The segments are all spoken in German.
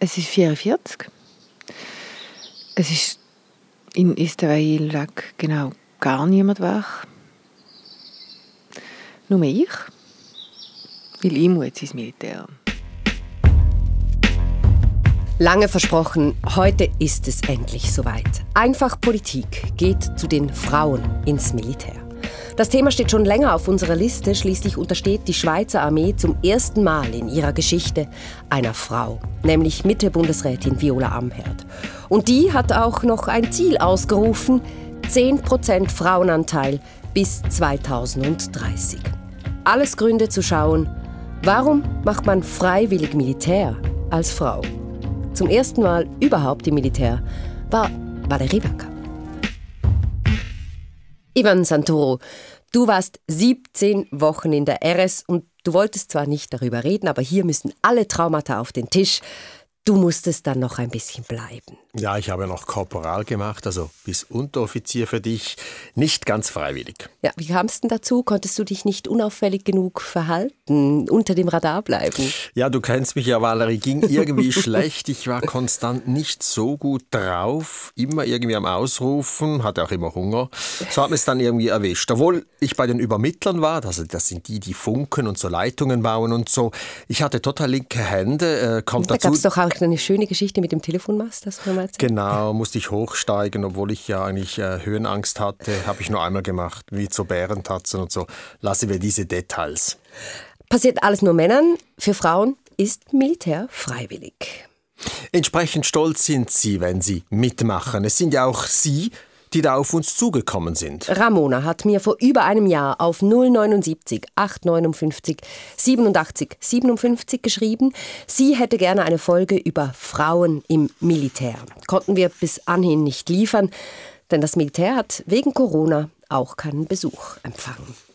Es ist 44. Es ist in Israel genau gar niemand wach. Nur ich. Weil ich jetzt ins Militär. Lange versprochen, heute ist es endlich soweit. Einfach Politik geht zu den Frauen ins Militär. Das Thema steht schon länger auf unserer Liste. Schließlich untersteht die Schweizer Armee zum ersten Mal in ihrer Geschichte einer Frau, nämlich Mitte-Bundesrätin Viola Amherd. Und die hat auch noch ein Ziel ausgerufen: 10% Frauenanteil bis 2030. Alles Gründe zu schauen, warum macht man freiwillig Militär als Frau? Zum ersten Mal überhaupt im Militär war Valerie Wacker. Ivan Santoro, du warst 17 Wochen in der RS und du wolltest zwar nicht darüber reden, aber hier müssen alle Traumata auf den Tisch. Du musstest dann noch ein bisschen bleiben. Ja, ich habe noch Korporal gemacht, also bis Unteroffizier für dich. Nicht ganz freiwillig. Ja, wie kam es denn dazu? Konntest du dich nicht unauffällig genug verhalten, unter dem Radar bleiben? Ja, du kennst mich ja, Valerie. Ging irgendwie schlecht. Ich war konstant nicht so gut drauf. Immer irgendwie am Ausrufen, hatte auch immer Hunger. So hat mir es dann irgendwie erwischt. Obwohl ich bei den Übermittlern war, also das sind die, die funken und so Leitungen bauen und so. Ich hatte total linke Hände. Äh, kommt da gab es doch auch eine schöne Geschichte mit dem Telefonmast, das wir mal erzählt. Genau, musste ich hochsteigen, obwohl ich ja eigentlich äh, Höhenangst hatte, habe ich nur einmal gemacht, wie zu Bärentatzen und so. Lassen wir diese Details. Passiert alles nur Männern, für Frauen ist Militär freiwillig. Entsprechend stolz sind sie, wenn sie mitmachen. Es sind ja auch sie, die da auf uns zugekommen sind. Ramona hat mir vor über einem Jahr auf 079 859 87 57 geschrieben, sie hätte gerne eine Folge über Frauen im Militär. Konnten wir bis anhin nicht liefern, denn das Militär hat wegen Corona auch keinen Besuch empfangen.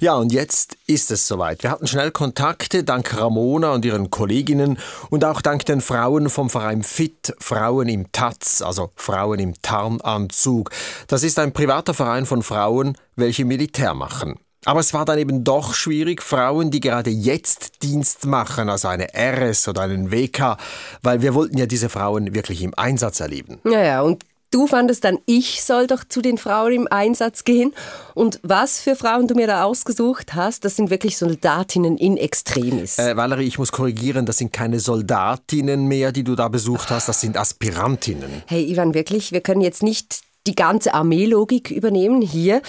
Ja, und jetzt ist es soweit. Wir hatten schnell Kontakte, dank Ramona und ihren Kolleginnen und auch dank den Frauen vom Verein FIT, Frauen im Taz, also Frauen im Tarnanzug. Das ist ein privater Verein von Frauen, welche Militär machen. Aber es war dann eben doch schwierig, Frauen, die gerade jetzt Dienst machen, also eine RS oder einen WK, weil wir wollten ja diese Frauen wirklich im Einsatz erleben. Ja, ja, und Du fandest dann, ich soll doch zu den Frauen im Einsatz gehen. Und was für Frauen du mir da ausgesucht hast, das sind wirklich Soldatinnen in Extremis. Äh, Valerie, ich muss korrigieren, das sind keine Soldatinnen mehr, die du da besucht hast, das sind Aspirantinnen. Hey Ivan, wirklich, wir können jetzt nicht die ganze Armeelogik übernehmen hier.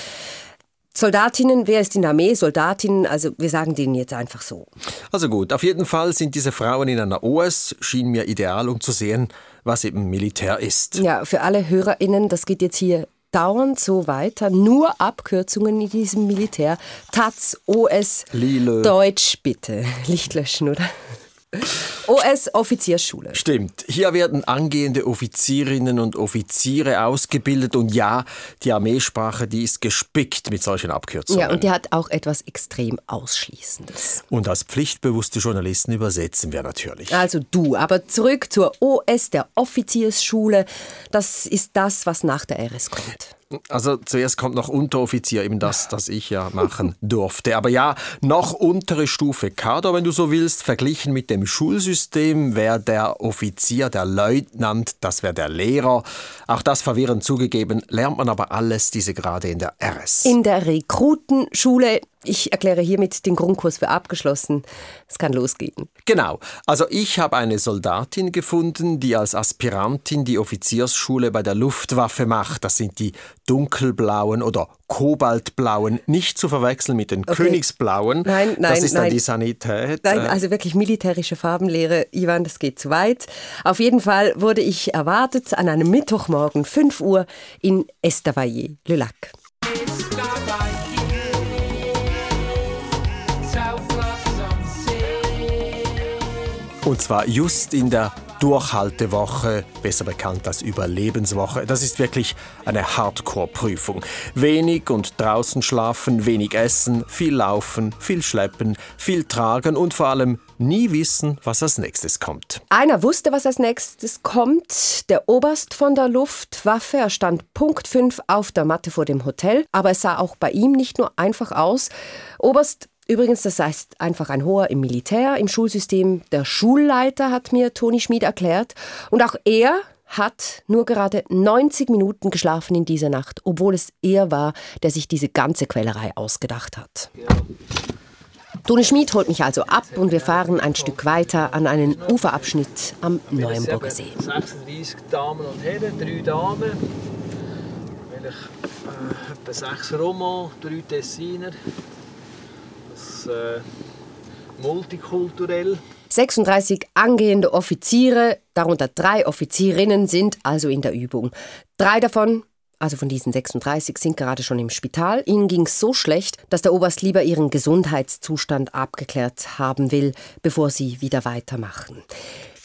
Soldatinnen, wer ist in der Armee? Soldatinnen, also wir sagen denen jetzt einfach so. Also gut, auf jeden Fall sind diese Frauen in einer OS, schien mir ideal, um zu sehen, was eben Militär ist. Ja, für alle HörerInnen, das geht jetzt hier dauernd so weiter. Nur Abkürzungen in diesem Militär. Taz, OS, Lille. Deutsch, bitte. Licht löschen, oder? OS-Offiziersschule. Stimmt. Hier werden angehende Offizierinnen und Offiziere ausgebildet und ja, die Armeesprache, die ist gespickt mit solchen Abkürzungen. Ja, und die hat auch etwas extrem Ausschließendes. Und als pflichtbewusste Journalisten übersetzen wir natürlich. Also du, aber zurück zur OS, der Offiziersschule. Das ist das, was nach der RS kommt. Also zuerst kommt noch Unteroffizier, eben das, das ich ja machen durfte. Aber ja, noch untere Stufe Kader, wenn du so willst, verglichen mit dem Schulsystem wäre der Offizier, der Leutnant, das wäre der Lehrer. Auch das verwirrend zugegeben, lernt man aber alles diese Grade in der RS. In der Rekrutenschule ich erkläre hiermit den Grundkurs für abgeschlossen. Es kann losgehen. Genau. Also ich habe eine Soldatin gefunden, die als Aspirantin die Offiziersschule bei der Luftwaffe macht. Das sind die dunkelblauen oder kobaltblauen, nicht zu verwechseln mit den okay. königsblauen. Nein, nein, Das ist nein. dann die Sanität. Nein, also wirklich militärische Farbenlehre. Ivan, das geht zu weit. Auf jeden Fall wurde ich erwartet an einem Mittwochmorgen 5 Uhr in Estavayer, Le Lac. Und zwar just in der Durchhaltewoche, besser bekannt als Überlebenswoche. Das ist wirklich eine Hardcore-Prüfung. Wenig und draußen schlafen, wenig essen, viel laufen, viel schleppen, viel tragen und vor allem nie wissen, was als nächstes kommt. Einer wusste, was als nächstes kommt. Der Oberst von der Luftwaffe. Er stand Punkt 5 auf der Matte vor dem Hotel. Aber es sah auch bei ihm nicht nur einfach aus. Oberst, Übrigens, das heißt einfach ein hoher im Militär, im Schulsystem. Der Schulleiter hat mir Toni Schmid erklärt. Und auch er hat nur gerade 90 Minuten geschlafen in dieser Nacht, obwohl es er war, der sich diese ganze Quälerei ausgedacht hat. Toni Schmid holt mich also ab und wir fahren ein Stück weiter an einen Uferabschnitt am Neuenburger See. 36 Damen und Herren, drei Damen, vielleicht äh, etwa sechs Roman, drei Tessiner. Äh, multikulturell. 36 angehende Offiziere, darunter drei Offizierinnen, sind also in der Übung. Drei davon, also von diesen 36, sind gerade schon im Spital. Ihnen ging es so schlecht, dass der Oberst lieber ihren Gesundheitszustand abgeklärt haben will, bevor sie wieder weitermachen.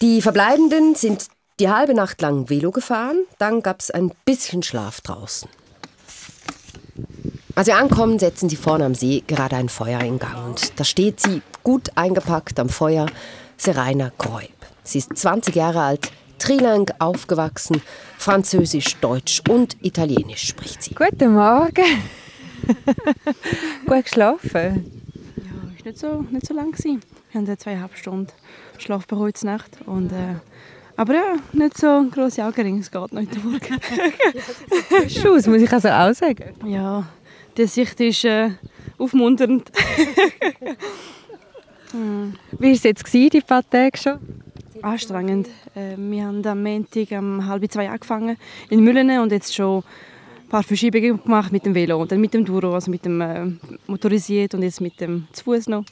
Die Verbleibenden sind die halbe Nacht lang Velo gefahren, dann gab es ein bisschen Schlaf draußen. Als wir ankommen, setzen sie vorne am See gerade ein Feuer in Gang. Und da steht sie, gut eingepackt am Feuer, Serena Kreub. Sie ist 20 Jahre alt, trilang aufgewachsen, Französisch, Deutsch und Italienisch spricht sie. Guten Morgen. Gut geschlafen? Ja, ist nicht so, nicht so lang gewesen. Wir haben zweieinhalb Stunden Schlaf bei heute Nacht und äh, aber ja, nicht so grosse Augenringe, es geht heute Morgen. Aus, muss ich also auch sagen. Ja, die Sicht ist äh, aufmunternd. hm. Wie war es jetzt, die paar Tage schon? Anstrengend. Äh, wir haben am Montag um halb zwei angefangen in Müllene und jetzt schon ein paar Verschiebungen gemacht mit dem Velo und dann mit dem Duro, also mit dem äh, motorisiert und jetzt mit dem zu Fuß noch.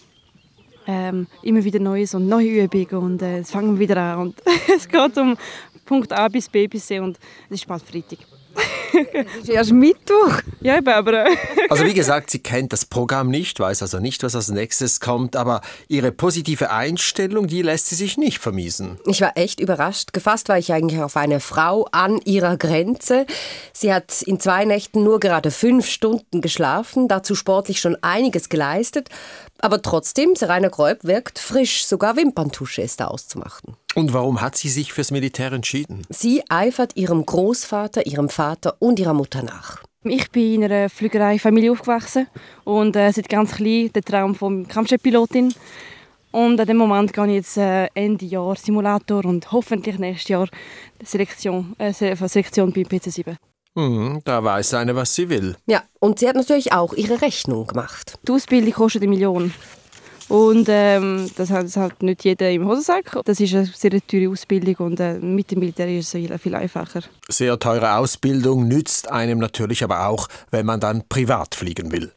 Ähm, immer wieder Neues und neue Übungen und äh, jetzt fangen wir wieder an und es geht um Punkt A bis B bis C und es ist bald Freitag. Es ist erst Mittwoch. Ja, eben, aber... Äh. also wie gesagt, sie kennt das Programm nicht, weiß also nicht, was als nächstes kommt, aber ihre positive Einstellung, die lässt sie sich nicht vermiesen. Ich war echt überrascht. Gefasst war ich eigentlich auf eine Frau an ihrer Grenze. Sie hat in zwei Nächten nur gerade fünf Stunden geschlafen, dazu sportlich schon einiges geleistet. Aber trotzdem, Serena Gräub wirkt frisch, sogar Wimperntusche ist da auszumachen. Und warum hat sie sich fürs Militär entschieden? Sie eifert ihrem Großvater, ihrem Vater und ihrer Mutter nach. Ich bin in einer Flügereifamilie aufgewachsen und äh, seit ganz klein der Traum von Kampfjetpilotin. Und an dem Moment gehe ich jetzt äh, Ende Jahr Simulator und hoffentlich nächstes Jahr Selektion, äh, Selektion bei PC7. Mhm, da weiß eine, was sie will. Ja, und sie hat natürlich auch ihre Rechnung gemacht. Die Ausbildung kostet eine Million. Und ähm, das hat halt nicht jeder im Hosensack. Das ist eine sehr teure Ausbildung und äh, mit dem Militär ist es viel einfacher. Sehr teure Ausbildung nützt einem natürlich aber auch, wenn man dann privat fliegen will.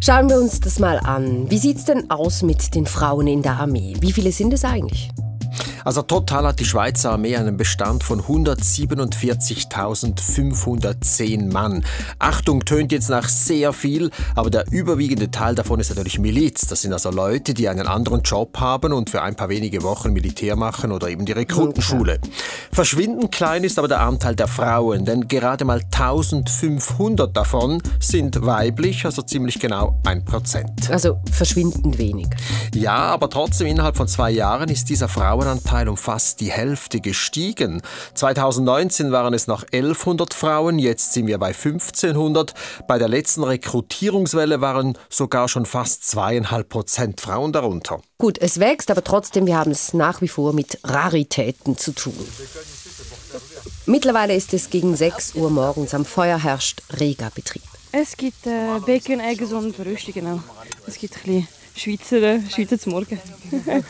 Schauen wir uns das mal an. Wie sieht es denn aus mit den Frauen in der Armee? Wie viele sind es eigentlich? Also total hat die Schweizer Armee einen Bestand von 147.510 Mann. Achtung, tönt jetzt nach sehr viel, aber der überwiegende Teil davon ist natürlich Miliz. Das sind also Leute, die einen anderen Job haben und für ein paar wenige Wochen Militär machen oder eben die Rekrutenschule. Verschwindend klein ist aber der Anteil der Frauen, denn gerade mal 1500 davon sind weiblich, also ziemlich genau ein Prozent. Also verschwindend wenig. Ja, aber trotzdem innerhalb von zwei Jahren ist dieser Frauenanteil Frauenanteil um fast die Hälfte gestiegen. 2019 waren es noch 1100 Frauen, jetzt sind wir bei 1500. Bei der letzten Rekrutierungswelle waren sogar schon fast zweieinhalb Prozent Frauen darunter. Gut, es wächst, aber trotzdem, wir haben es nach wie vor mit Raritäten zu tun. Mittlerweile ist es gegen 6 Uhr morgens. Am Feuer herrscht reger Betrieb. Es gibt äh, Bacon, Eggs und Brüste, genau. Es gibt ein bisschen Schweizer, Schweizer zum Morgen.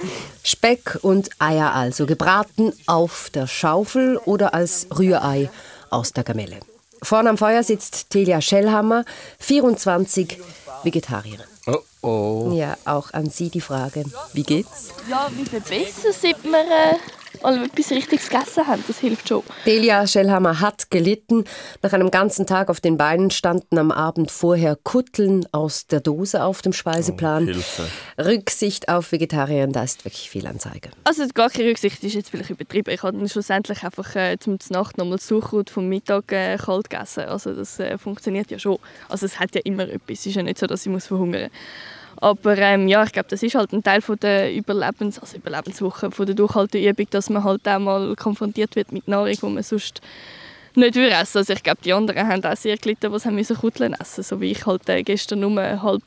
Speck und Eier also, gebraten auf der Schaufel oder als Rührei aus der Gamelle. Vorne am Feuer sitzt Telia Schellhammer, 24 Vegetarierin. Oh oh. Ja, auch an Sie die Frage. Wie geht's? Ja, wie viel besser, seit wir äh, mal etwas Richtiges gegessen haben. Das hilft schon. Delia Schellhammer hat gelitten. Nach einem ganzen Tag auf den Beinen standen am Abend vorher Kutteln aus der Dose auf dem Speiseplan. Oh, Hilfe. Rücksicht auf Vegetarier, da ist wirklich viel Anzeige. Also gar keine Rücksicht ist jetzt vielleicht übertrieben. Ich habe schlussendlich einfach äh, zum Nacht nochmal Suchrut vom Mittag äh, kalt gegessen. Also das äh, funktioniert ja schon. Also es hat ja immer etwas. Es ist ja nicht so, dass ich muss verhungern aber ähm, ja, ich glaube, das ist halt ein Teil von der Überlebens also Überlebenswoche, von der Durchhalteübung, dass man halt auch mal konfrontiert wird mit Nahrung, die man sonst nicht essen. Also ich glaube, die anderen haben auch sehr gelitten, was haben Kutteln essen, so wie ich halt äh, gestern nur halb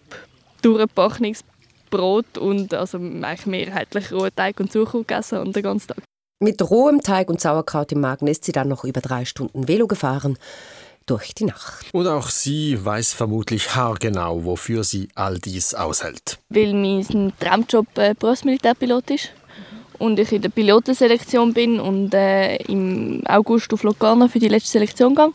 durchgebackenes Brot und also eigentlich mehrheitlich rohen Teig und Zucchern gegessen und den ganzen Tag. Mit rohem Teig und Sauerkraut im Magen ist sie dann noch über drei Stunden Velo gefahren durch die Nacht. Und auch sie weiß vermutlich haargenau, wofür sie all dies aushält. Weil mein Traumjob äh, Berufsmilitärpilot ist und ich in der Pilotenselektion bin und äh, im August auf Locarno für die letzte Selektion gehe.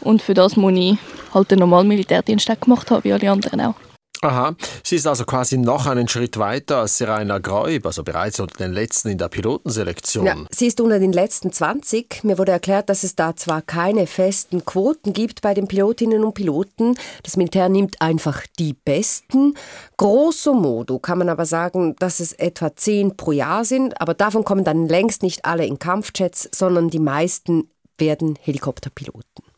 Und für das muss ich halt den normalen Militärdienst gemacht haben, wie alle anderen auch. Aha, sie ist also quasi noch einen Schritt weiter als Serena Greub, also bereits unter den letzten in der Pilotenselektion. Ja, sie ist unter den letzten 20. Mir wurde erklärt, dass es da zwar keine festen Quoten gibt bei den Pilotinnen und Piloten. Das Militär nimmt einfach die Besten. Grosso modo kann man aber sagen, dass es etwa 10 pro Jahr sind, aber davon kommen dann längst nicht alle in Kampfjets, sondern die meisten werden Helikopterpiloten.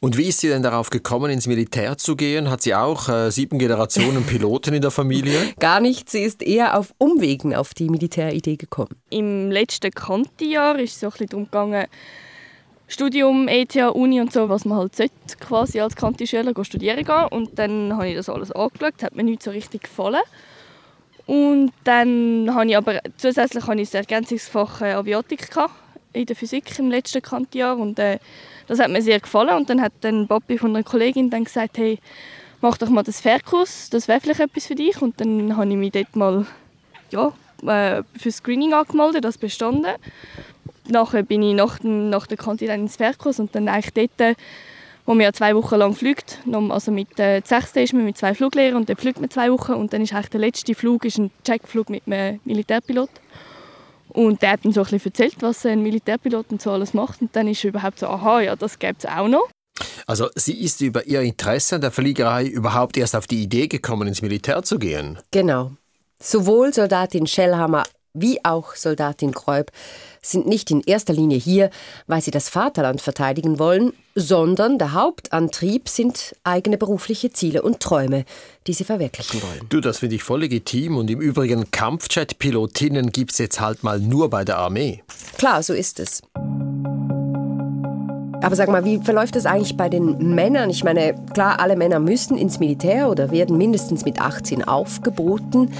Und wie ist sie denn darauf gekommen, ins Militär zu gehen? Hat sie auch äh, sieben Generationen Piloten in der Familie? Gar nicht. Sie ist eher auf Umwegen auf die Militäridee gekommen. Im letzten Kantijahr ist es so ein bisschen darum gegangen, Studium, ETH, Uni und so, was man halt sollte, quasi als Kantischüler studieren gehen. Und dann habe ich das alles angeschaut, hat mir nicht so richtig gefallen. Und dann habe ich aber zusätzlich habe ich das Ergänzungsfach äh, Aviatik in der Physik im letzten Kantijahr und äh, das hat mir sehr gefallen und dann hat dann Bobby von einer Kollegin dann gesagt, hey, mach doch mal das Fährkurs, das wäre vielleicht etwas für dich. Und dann habe ich mich dort mal ja, äh, für Screening angemeldet, das bestanden. Nachher bin ich nach, nach der Kantine ins Fährkurs und dann eigentlich dort, wo man ja zwei Wochen lang fliegt, also mit äh, sechs ist man mit zwei Fluglehrern und dann fliegt man zwei Wochen und dann ist eigentlich der letzte Flug ist ein Checkflug mit einem Militärpilot. Und der hat dann so ein bisschen erzählt, was ein Militärpilot und so alles macht. Und dann ist überhaupt so, aha, ja, das gibt es auch noch. Also sie ist über ihr Interesse an der Fliegerei überhaupt erst auf die Idee gekommen, ins Militär zu gehen. Genau. Sowohl Soldatin Schellhammer wie auch Soldatin Kreub sind nicht in erster Linie hier, weil sie das Vaterland verteidigen wollen, sondern der Hauptantrieb sind eigene berufliche Ziele und Träume, die sie verwirklichen wollen. Du, das finde ich voll legitim und im Übrigen Kampfjet-Pilotinnen gibt es jetzt halt mal nur bei der Armee. Klar, so ist es. Aber sag mal, wie verläuft das eigentlich bei den Männern? Ich meine, klar, alle Männer müssen ins Militär oder werden mindestens mit 18 aufgeboten.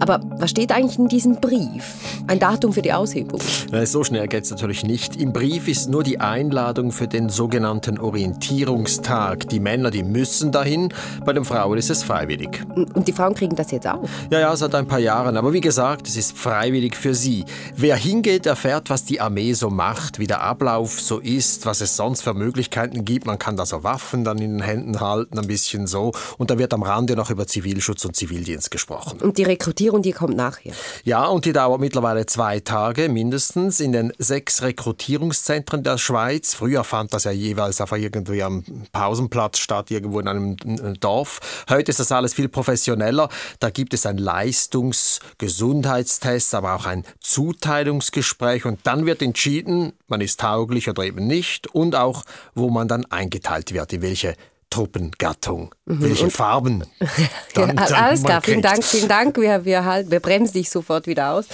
Aber was steht eigentlich in diesem Brief? Ein Datum für die Aushebung? So schnell geht es natürlich nicht. Im Brief ist nur die Einladung für den sogenannten Orientierungstag. Die Männer, die müssen dahin, bei den Frauen ist es freiwillig. Und die Frauen kriegen das jetzt auch? Ja, ja, seit ein paar Jahren. Aber wie gesagt, es ist freiwillig für sie. Wer hingeht, erfährt, was die Armee so macht, wie der Ablauf so ist, was es sonst sonst für Möglichkeiten gibt. Man kann da so Waffen dann in den Händen halten, ein bisschen so. Und da wird am Rande noch über Zivilschutz und Zivildienst gesprochen. Und die Rekrutierung, die kommt nachher? Ja, und die dauert mittlerweile zwei Tage mindestens in den sechs Rekrutierungszentren der Schweiz. Früher fand das ja jeweils einfach irgendwie am Pausenplatz statt, irgendwo in einem Dorf. Heute ist das alles viel professioneller. Da gibt es ein Leistungs-, Gesundheitstest, aber auch ein Zuteilungsgespräch und dann wird entschieden, man ist tauglich oder eben nicht und auch, wo man dann eingeteilt wird, in welche Truppengattung, mhm. welche Farben. Dann, ja, alles klar, vielen Dank, vielen Dank. Wir, wir, halt, wir bremsen dich sofort wieder aus.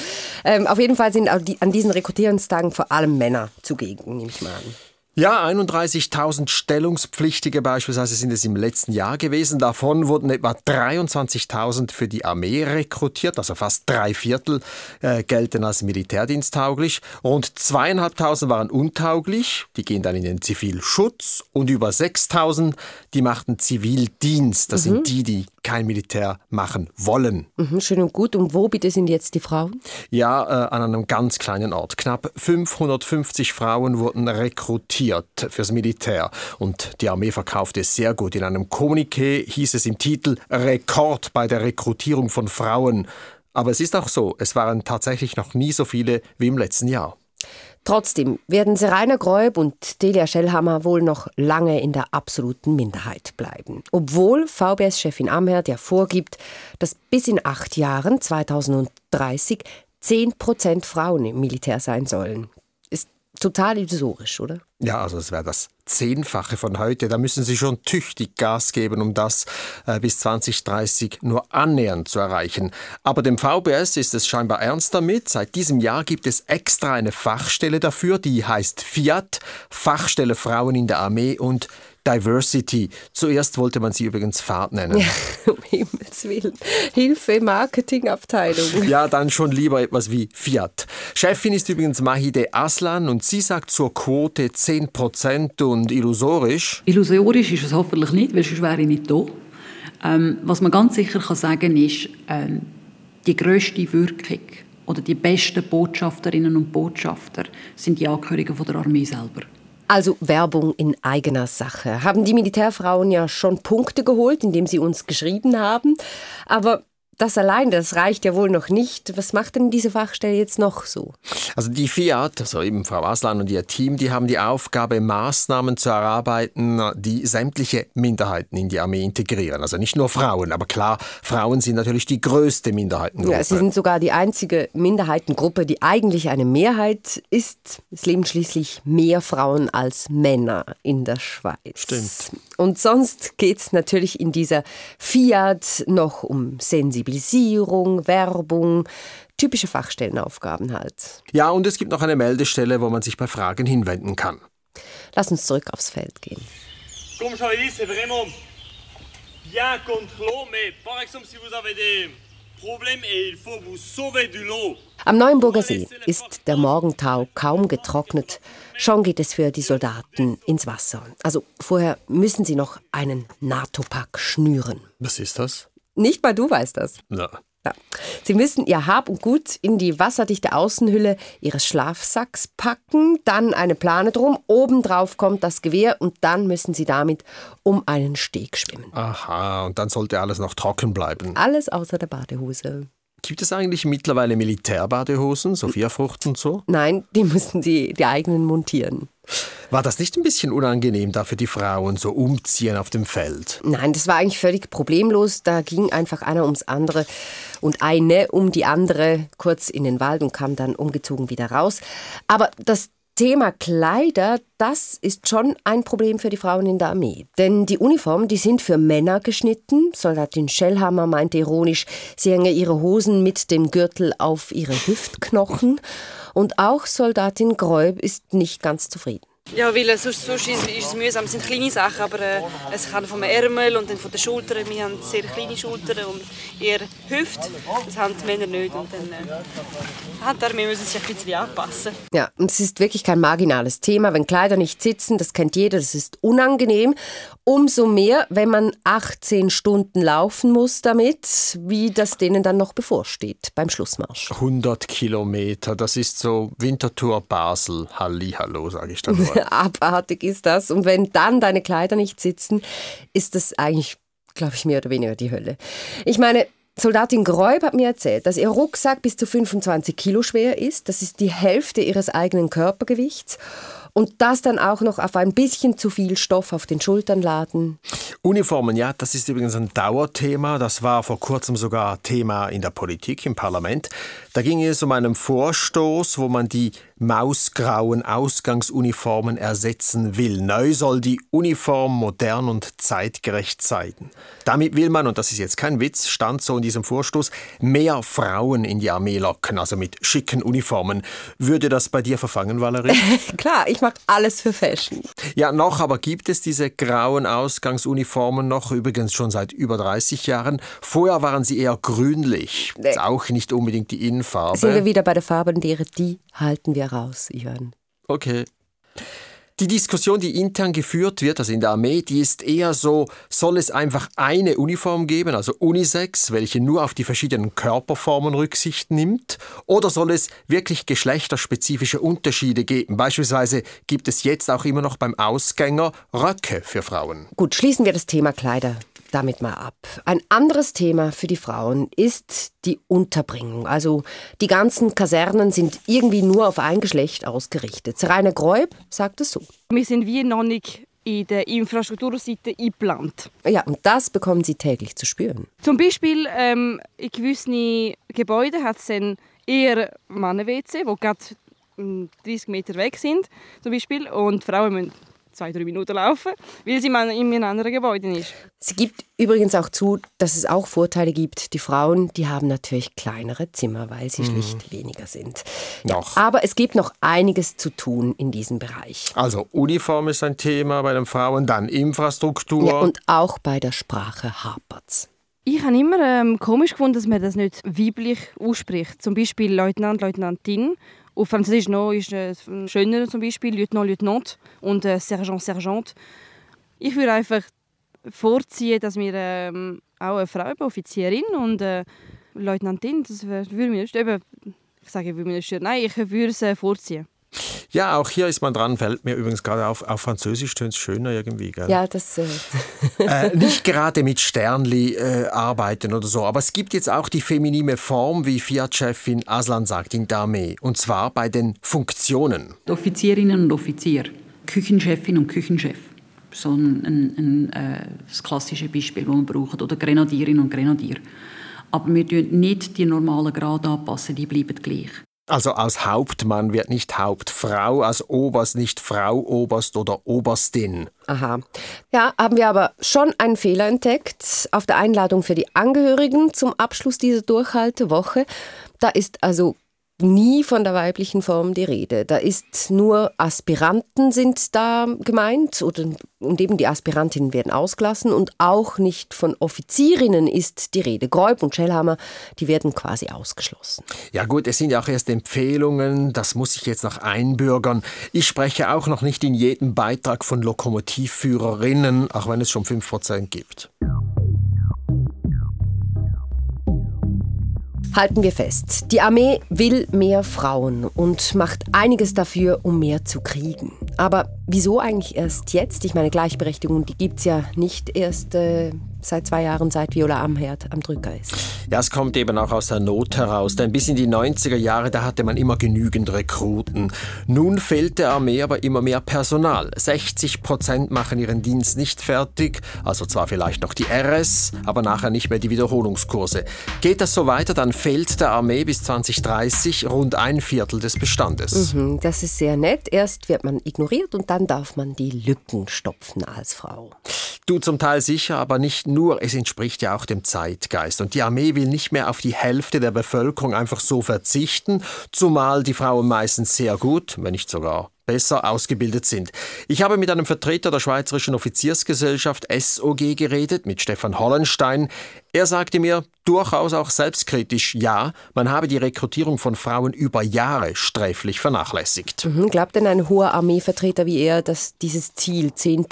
Ähm, auf jeden Fall sind an diesen Rekrutierungstagen vor allem Männer zugegen, nehme ich mal an. Ja, 31.000 Stellungspflichtige beispielsweise sind es im letzten Jahr gewesen. Davon wurden etwa 23.000 für die Armee rekrutiert, also fast drei Viertel äh, gelten als militärdiensttauglich. Rund zweieinhalbtausend waren untauglich, die gehen dann in den Zivilschutz und über 6.000, die machten Zivildienst. Das mhm. sind die, die kein Militär machen wollen. Mhm, schön und gut. Und wo bitte sind jetzt die Frauen? Ja, äh, an einem ganz kleinen Ort. Knapp 550 Frauen wurden rekrutiert fürs Militär. Und die Armee verkaufte es sehr gut. In einem Kommuniqué hieß es im Titel Rekord bei der Rekrutierung von Frauen. Aber es ist auch so, es waren tatsächlich noch nie so viele wie im letzten Jahr. Trotzdem werden Seraina Gräub und Delia Schellhammer wohl noch lange in der absoluten Minderheit bleiben. Obwohl VBS-Chefin Amherd ja vorgibt, dass bis in acht Jahren, 2030, 10 Prozent Frauen im Militär sein sollen. Total illusorisch, oder? Ja, also es wäre das Zehnfache von heute. Da müssen Sie schon tüchtig Gas geben, um das äh, bis 2030 nur annähernd zu erreichen. Aber dem VBS ist es scheinbar ernst damit. Seit diesem Jahr gibt es extra eine Fachstelle dafür, die heißt FIAT, Fachstelle Frauen in der Armee und Diversity. Zuerst wollte man sie übrigens Fahrt nennen. Ja, um Himmels Willen. Hilfe, Marketingabteilung. Ja, dann schon lieber etwas wie Fiat. Chefin ist übrigens Mahide Aslan und sie sagt zur Quote 10% und illusorisch. Illusorisch ist es hoffentlich nicht, weil sonst wäre ich nicht da. Ähm, was man ganz sicher kann sagen ist, ähm, die grösste Wirkung oder die besten Botschafterinnen und Botschafter sind die Angehörigen von der Armee selber. Also Werbung in eigener Sache. Haben die Militärfrauen ja schon Punkte geholt, indem sie uns geschrieben haben. Aber das allein, das reicht ja wohl noch nicht. Was macht denn diese Fachstelle jetzt noch so? Also die Fiat, also eben Frau Aslan und ihr Team, die haben die Aufgabe, Maßnahmen zu erarbeiten, die sämtliche Minderheiten in die Armee integrieren. Also nicht nur Frauen, aber klar, Frauen sind natürlich die größte Minderheitengruppe. Ja, sie sind sogar die einzige Minderheitengruppe, die eigentlich eine Mehrheit ist. Es leben schließlich mehr Frauen als Männer in der Schweiz. Stimmt. Und sonst geht es natürlich in dieser Fiat noch um Sensibilität Sensibilisierung, Werbung, typische Fachstellenaufgaben halt. Ja, und es gibt noch eine Meldestelle, wo man sich bei Fragen hinwenden kann. Lass uns zurück aufs Feld gehen. Comme Charlie, c'est vraiment bien contre l'eau, mais par exemple, si vous avez des lot. Am Neuenburger See ist der Morgentau kaum getrocknet. Schon geht es für die Soldaten ins Wasser. Also vorher müssen sie noch einen NATO-Pack schnüren. Was ist das? Nicht mal du weißt das. Ja. Ja. Sie müssen ihr Hab und Gut in die wasserdichte Außenhülle ihres Schlafsacks packen, dann eine Plane drum, obendrauf kommt das Gewehr und dann müssen sie damit um einen Steg schwimmen. Aha, und dann sollte alles noch trocken bleiben. Alles außer der Badehose. Gibt es eigentlich mittlerweile Militärbadehosen, Sophia-Frucht und so? Nein, die müssen die, die eigenen montieren. War das nicht ein bisschen unangenehm, da für die Frauen so umziehen auf dem Feld? Nein, das war eigentlich völlig problemlos. Da ging einfach einer ums andere und eine um die andere kurz in den Wald und kam dann umgezogen wieder raus. Aber das Thema Kleider, das ist schon ein Problem für die Frauen in der Armee. Denn die Uniformen, die sind für Männer geschnitten. Soldatin Schellhammer meinte ironisch, sie hänge ihre Hosen mit dem Gürtel auf ihre Hüftknochen. Und auch Soldatin Gräub ist nicht ganz zufrieden. Ja, weil sonst, sonst ist, ist es mühsam. Es sind kleine Sachen, aber äh, es kann vom Ärmel und dann von den Schultern. Wir haben sehr kleine Schultern und eher Hüfte. Das haben die Männer nicht. Und dann äh, wir müssen sich ein bisschen anpassen. Ja, und es ist wirklich kein marginales Thema. Wenn Kleider nicht sitzen, das kennt jeder, das ist unangenehm. Umso mehr, wenn man 18 Stunden laufen muss damit, wie das denen dann noch bevorsteht beim Schlussmarsch. 100 Kilometer, das ist so Wintertour Basel. Hallihallo, sage ich dann mal. Abartig ist das. Und wenn dann deine Kleider nicht sitzen, ist das eigentlich, glaube ich, mehr oder weniger die Hölle. Ich meine, Soldatin Gräub hat mir erzählt, dass ihr Rucksack bis zu 25 Kilo schwer ist. Das ist die Hälfte ihres eigenen Körpergewichts und das dann auch noch auf ein bisschen zu viel Stoff auf den Schultern laden. Uniformen, ja, das ist übrigens ein Dauerthema. Das war vor kurzem sogar Thema in der Politik, im Parlament. Da ging es um einen Vorstoß, wo man die mausgrauen Ausgangsuniformen ersetzen will. Neu soll die Uniform modern und zeitgerecht sein. Damit will man, und das ist jetzt kein Witz, stand so in diesem Vorstoß, mehr Frauen in die Armee locken, also mit schicken Uniformen. Würde das bei dir verfangen, Valerie? Klar, ich mache alles für Fashion. Ja, noch aber gibt es diese grauen Ausgangsuniformen noch, übrigens schon seit über 30 Jahren. Vorher waren sie eher grünlich. Nee. Ist auch nicht unbedingt die Innenfarbe. Sind wir wieder bei der Farbenlehre, die halten wir raus, Ivan. Okay. Die Diskussion, die intern geführt wird, also in der Armee, die ist eher so, soll es einfach eine Uniform geben, also Unisex, welche nur auf die verschiedenen Körperformen Rücksicht nimmt, oder soll es wirklich geschlechterspezifische Unterschiede geben? Beispielsweise gibt es jetzt auch immer noch beim Ausgänger Röcke für Frauen. Gut, schließen wir das Thema Kleider damit mal ab. Ein anderes Thema für die Frauen ist die Unterbringung. Also die ganzen Kasernen sind irgendwie nur auf ein Geschlecht ausgerichtet. Rainer Gräub sagt es so. Wir sind wie noch nicht in der Infrastrukturseite eingeplant. Ja, und das bekommen sie täglich zu spüren. Zum Beispiel ähm, in gewissen Gebäuden hat es eher Mannen-WC, wo gerade 30 Meter weg sind, zum Beispiel, und Frauen müssen zwei, drei Minuten laufen, weil sie in einem anderen Gebäude ist. Sie gibt übrigens auch zu, dass es auch Vorteile gibt. Die Frauen, die haben natürlich kleinere Zimmer, weil sie mhm. schlicht weniger sind. Noch. Aber es gibt noch einiges zu tun in diesem Bereich. Also Uniform ist ein Thema bei den Frauen, dann Infrastruktur. Ja, und auch bei der Sprache hapert's. Ich habe immer ähm, komisch gefunden, dass man das nicht weiblich ausspricht. Zum Beispiel Leutnant, Leutnantin auf Französisch noch ist es schöner zum Beispiel Lieutenant, Lieutenant und äh, Sergeant, Sergeant. Ich würde einfach vorziehen, dass wir ähm, auch eine Frau, eine Offizierin und äh, Leutnantin, das würde mir nicht, eben, ich sage, würde mir nicht. Nein, ich würde es äh, vorziehen. Ja, auch hier ist man dran, fällt mir übrigens gerade auf, auf Französisch tönt es schöner irgendwie. Gell? Ja, das... Äh äh, nicht gerade mit Sternli äh, arbeiten oder so, aber es gibt jetzt auch die feminine Form, wie Fiat-Chefin Aslan sagt, in der Armee. Und zwar bei den Funktionen. Offizierinnen und Offizier, Küchenchefin und Küchenchef. So ein, ein, ein äh, das klassische Beispiel, das man braucht. Oder Grenadierin und Grenadier. Aber wir passen nicht die normalen Grade anpassen, die bleiben gleich. Also aus Hauptmann wird nicht Hauptfrau, aus Oberst nicht Frau Oberst oder Oberstin. Aha. Ja, haben wir aber schon einen Fehler entdeckt. Auf der Einladung für die Angehörigen zum Abschluss dieser Durchhaltewoche. Da ist also nie von der weiblichen Form die Rede. Da ist nur Aspiranten sind da gemeint oder, und eben die Aspirantinnen werden ausgelassen und auch nicht von Offizierinnen ist die Rede. Gräub und Schellhammer, die werden quasi ausgeschlossen. Ja gut, es sind ja auch erst Empfehlungen, das muss ich jetzt noch einbürgern. Ich spreche auch noch nicht in jedem Beitrag von Lokomotivführerinnen, auch wenn es schon 5% gibt. Halten wir fest, die Armee will mehr Frauen und macht einiges dafür, um mehr zu kriegen. Aber wieso eigentlich erst jetzt? Ich meine, Gleichberechtigung, die gibt es ja nicht erst äh, seit zwei Jahren, seit Viola Amherd am Drücker ist. Ja, es kommt eben auch aus der Not heraus, denn bis in die 90er Jahre, da hatte man immer genügend Rekruten. Nun fehlt der Armee aber immer mehr Personal. 60 Prozent machen ihren Dienst nicht fertig, also zwar vielleicht noch die RS, aber nachher nicht mehr die Wiederholungskurse. Geht das so weiter, dann fehlt der Armee bis 2030 rund ein Viertel des Bestandes. Mhm, das ist sehr nett. Erst wird man ignoriert und dann darf man die Lücken stopfen als Frau. Du zum Teil sicher, aber nicht nur, es entspricht ja auch dem Zeitgeist. Und die Armee will nicht mehr auf die Hälfte der Bevölkerung einfach so verzichten, zumal die Frauen meistens sehr gut, wenn nicht sogar besser ausgebildet sind. Ich habe mit einem Vertreter der Schweizerischen Offiziersgesellschaft SOG geredet, mit Stefan Hollenstein. Er sagte mir durchaus auch selbstkritisch, ja, man habe die Rekrutierung von Frauen über Jahre sträflich vernachlässigt. Mhm, glaubt denn ein hoher Armeevertreter wie er, dass dieses Ziel 10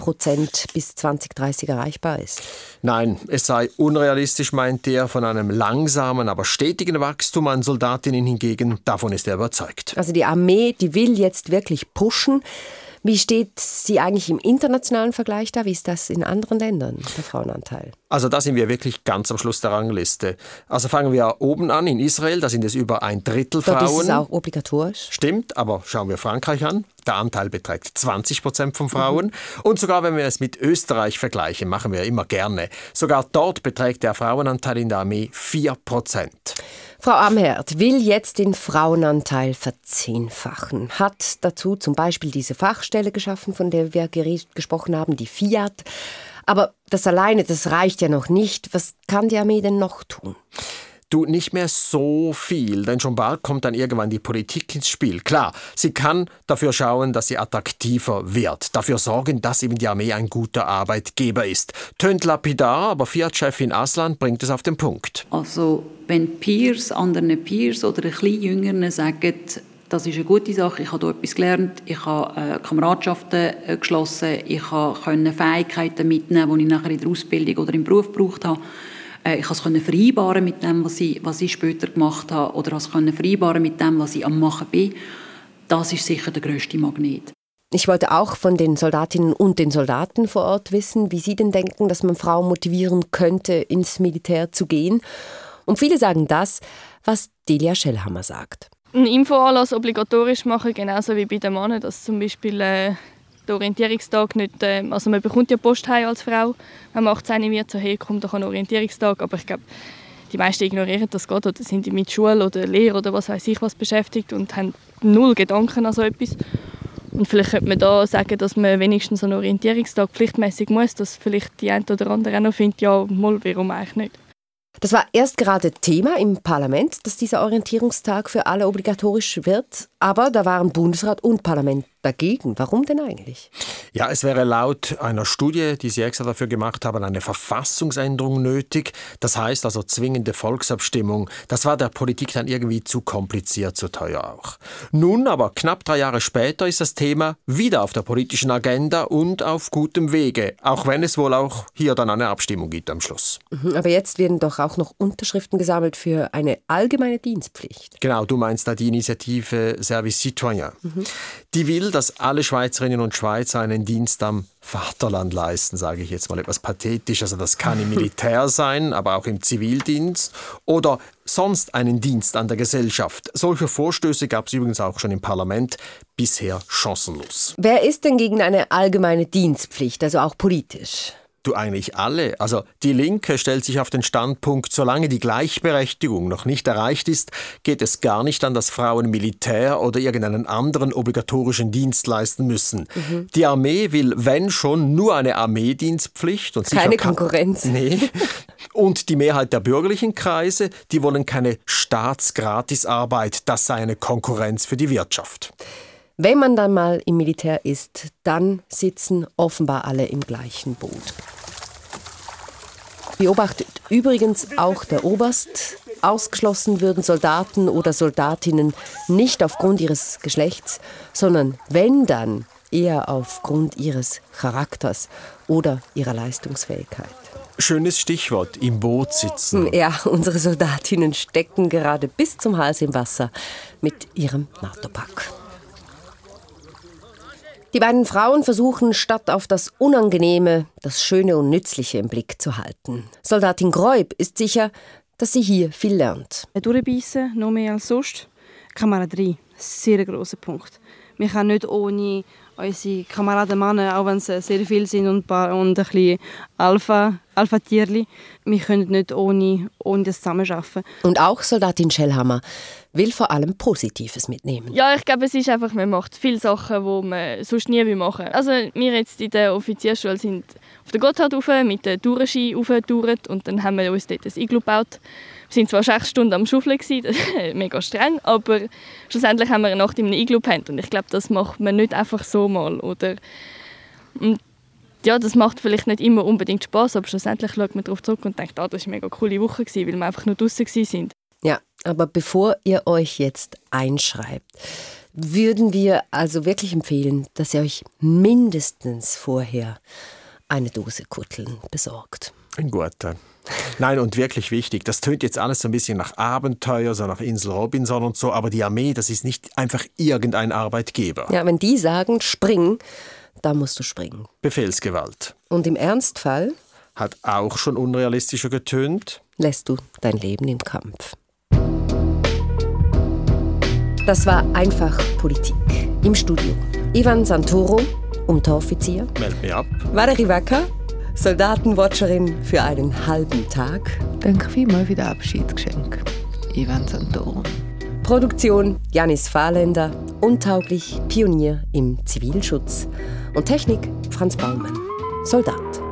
bis 2030 erreichbar ist? Nein, es sei unrealistisch, meint er, von einem langsamen, aber stetigen Wachstum an Soldatinnen hingegen, davon ist er überzeugt. Also die Armee, die will jetzt wirklich pushen. Wie steht sie eigentlich im internationalen Vergleich da? Wie ist das in anderen Ländern, der Frauenanteil? Also da sind wir wirklich ganz am Schluss der Rangliste. Also fangen wir oben an, in Israel, da sind es über ein Drittel Frauen. Dort ist auch obligatorisch. Stimmt, aber schauen wir Frankreich an. Der Anteil beträgt 20 Prozent von Frauen. Mhm. Und sogar wenn wir es mit Österreich vergleichen, machen wir immer gerne, sogar dort beträgt der Frauenanteil in der Armee 4 Prozent. Frau Amherd will jetzt den Frauenanteil verzehnfachen, hat dazu zum Beispiel diese Fachstelle geschaffen, von der wir gesprochen haben, die Fiat. Aber das alleine, das reicht ja noch nicht. Was kann die Armee denn noch tun? Du, nicht mehr so viel, denn schon bald kommt dann irgendwann die Politik ins Spiel. Klar, sie kann dafür schauen, dass sie attraktiver wird, dafür sorgen, dass eben die Armee ein guter Arbeitgeber ist. Tönt lapidar, aber Fiat-Chefin Aslan bringt es auf den Punkt. Also, wenn Peers anderen Peers oder ein bisschen Jüngeren sagen, das ist eine gute Sache. Ich habe hier etwas gelernt. Ich habe äh, Kameradschaften äh, geschlossen. Ich konnte Fähigkeiten mitnehmen, die ich nachher in der Ausbildung oder im Beruf gebraucht habe. Äh, ich konnte es vereinbaren mit dem, was ich, was ich später gemacht habe, oder ich konnte vereinbaren mit dem, was ich am machen bin. Das ist sicher der größte Magnet. Ich wollte auch von den Soldatinnen und den Soldaten vor Ort wissen, wie sie denn denken, dass man Frauen motivieren könnte, ins Militär zu gehen. Und viele sagen das, was Delia Schellhammer sagt. Ein Infoanlass obligatorisch machen, genauso wie bei den Männern, dass zum Beispiel äh, der Orientierungstag nicht, äh, also man bekommt ja Post als Frau, wenn man 18 wird, so hey, kommt doch Orientierungstag, aber ich glaube, die meisten ignorieren das gerade oder sind mit Schule oder Lehre oder was weiß ich was beschäftigt und haben null Gedanken an so etwas. Und vielleicht könnte man da sagen, dass man wenigstens einen Orientierungstag pflichtmäßig muss, dass vielleicht die eine oder andere auch noch findet, ja, mal, warum eigentlich nicht. Das war erst gerade Thema im Parlament, dass dieser Orientierungstag für alle obligatorisch wird. Aber da waren Bundesrat und Parlament dagegen. Warum denn eigentlich? Ja, es wäre laut einer Studie, die Sie extra dafür gemacht haben, eine Verfassungsänderung nötig. Das heißt also zwingende Volksabstimmung. Das war der Politik dann irgendwie zu kompliziert, zu teuer auch. Nun aber, knapp drei Jahre später, ist das Thema wieder auf der politischen Agenda und auf gutem Wege. Auch wenn es wohl auch hier dann eine Abstimmung gibt am Schluss. Mhm, aber jetzt werden doch auch noch Unterschriften gesammelt für eine allgemeine Dienstpflicht. Genau, du meinst da die Initiative Service Citoyen. Mhm. Die will, dass alle Schweizerinnen und Schweizer einen Dienst am Vaterland leisten, sage ich jetzt mal etwas pathetisch. Also das kann im Militär sein, aber auch im Zivildienst oder sonst einen Dienst an der Gesellschaft. Solche Vorstöße gab es übrigens auch schon im Parlament, bisher chancenlos. Wer ist denn gegen eine allgemeine Dienstpflicht, also auch politisch? Du eigentlich alle. Also die Linke stellt sich auf den Standpunkt, solange die Gleichberechtigung noch nicht erreicht ist, geht es gar nicht an, dass Frauen Militär oder irgendeinen anderen obligatorischen Dienst leisten müssen. Mhm. Die Armee will, wenn schon, nur eine Armeedienstpflicht. Und keine Konkurrenz. Nee. Und die Mehrheit der bürgerlichen Kreise, die wollen keine Staatsgratisarbeit. Das sei eine Konkurrenz für die Wirtschaft. Wenn man dann mal im Militär ist, dann sitzen offenbar alle im gleichen Boot beobachtet übrigens auch der Oberst. Ausgeschlossen würden Soldaten oder Soldatinnen nicht aufgrund ihres Geschlechts, sondern wenn dann eher aufgrund ihres Charakters oder ihrer Leistungsfähigkeit. Schönes Stichwort, im Boot sitzen. Ja, unsere Soldatinnen stecken gerade bis zum Hals im Wasser mit ihrem NATO-Pack. Die beiden Frauen versuchen, statt auf das Unangenehme, das Schöne und Nützliche im Blick zu halten. Soldatin Gräub ist sicher, dass sie hier viel lernt. Durchbeissen, noch mehr als sonst. Kameraderie, sehr großer Punkt. Wir können nicht ohne unsere Kameraden Männer, auch wenn sie sehr viel sind und, paar, und ein bisschen Alpha, Alpha-Tierli, wir können nicht ohne, ohne das zusammenarbeiten. Und auch Soldatin Schellhammer will vor allem Positives mitnehmen. Ja, ich glaube, es ist einfach, man macht viele Sachen, die man sonst nie machen will. Also wir jetzt in der Offizierschule sind auf der Gotthard rauf, mit der Tourenski raufgetouert und dann haben wir uns dort ein Iglu gebaut. Wir waren zwar sechs Stunden am Schaufeln, mega streng, aber schlussendlich haben wir eine Nacht in einem Iglu gepennt und ich glaube, das macht man nicht einfach so mal. Oder und ja, das macht vielleicht nicht immer unbedingt Spaß, aber schlussendlich schaut man darauf zurück und denkt, ah, das war eine mega coole Woche, weil wir einfach nur draußen waren. Ja, aber bevor ihr euch jetzt einschreibt, würden wir also wirklich empfehlen, dass ihr euch mindestens vorher eine Dose Kutteln besorgt. Ein guter. Nein, und wirklich wichtig, das tönt jetzt alles so ein bisschen nach Abenteuer, so nach Insel Robinson und so, aber die Armee, das ist nicht einfach irgendein Arbeitgeber. Ja, wenn die sagen, spring, dann musst du springen. Befehlsgewalt. Und im Ernstfall? Hat auch schon unrealistischer getönt. Lässt du dein Leben im Kampf. Das war einfach Politik. Im Studio. Ivan Santoro, Unteroffizier. Meld mich ab. Valerie Wacker, Soldatenwatcherin für einen halben Tag. Danke vielmals für das Abschiedsgeschenk. Ivan Santoro. Produktion Janis Fahrländer, untauglich Pionier im Zivilschutz. Und Technik Franz Baumann, Soldat.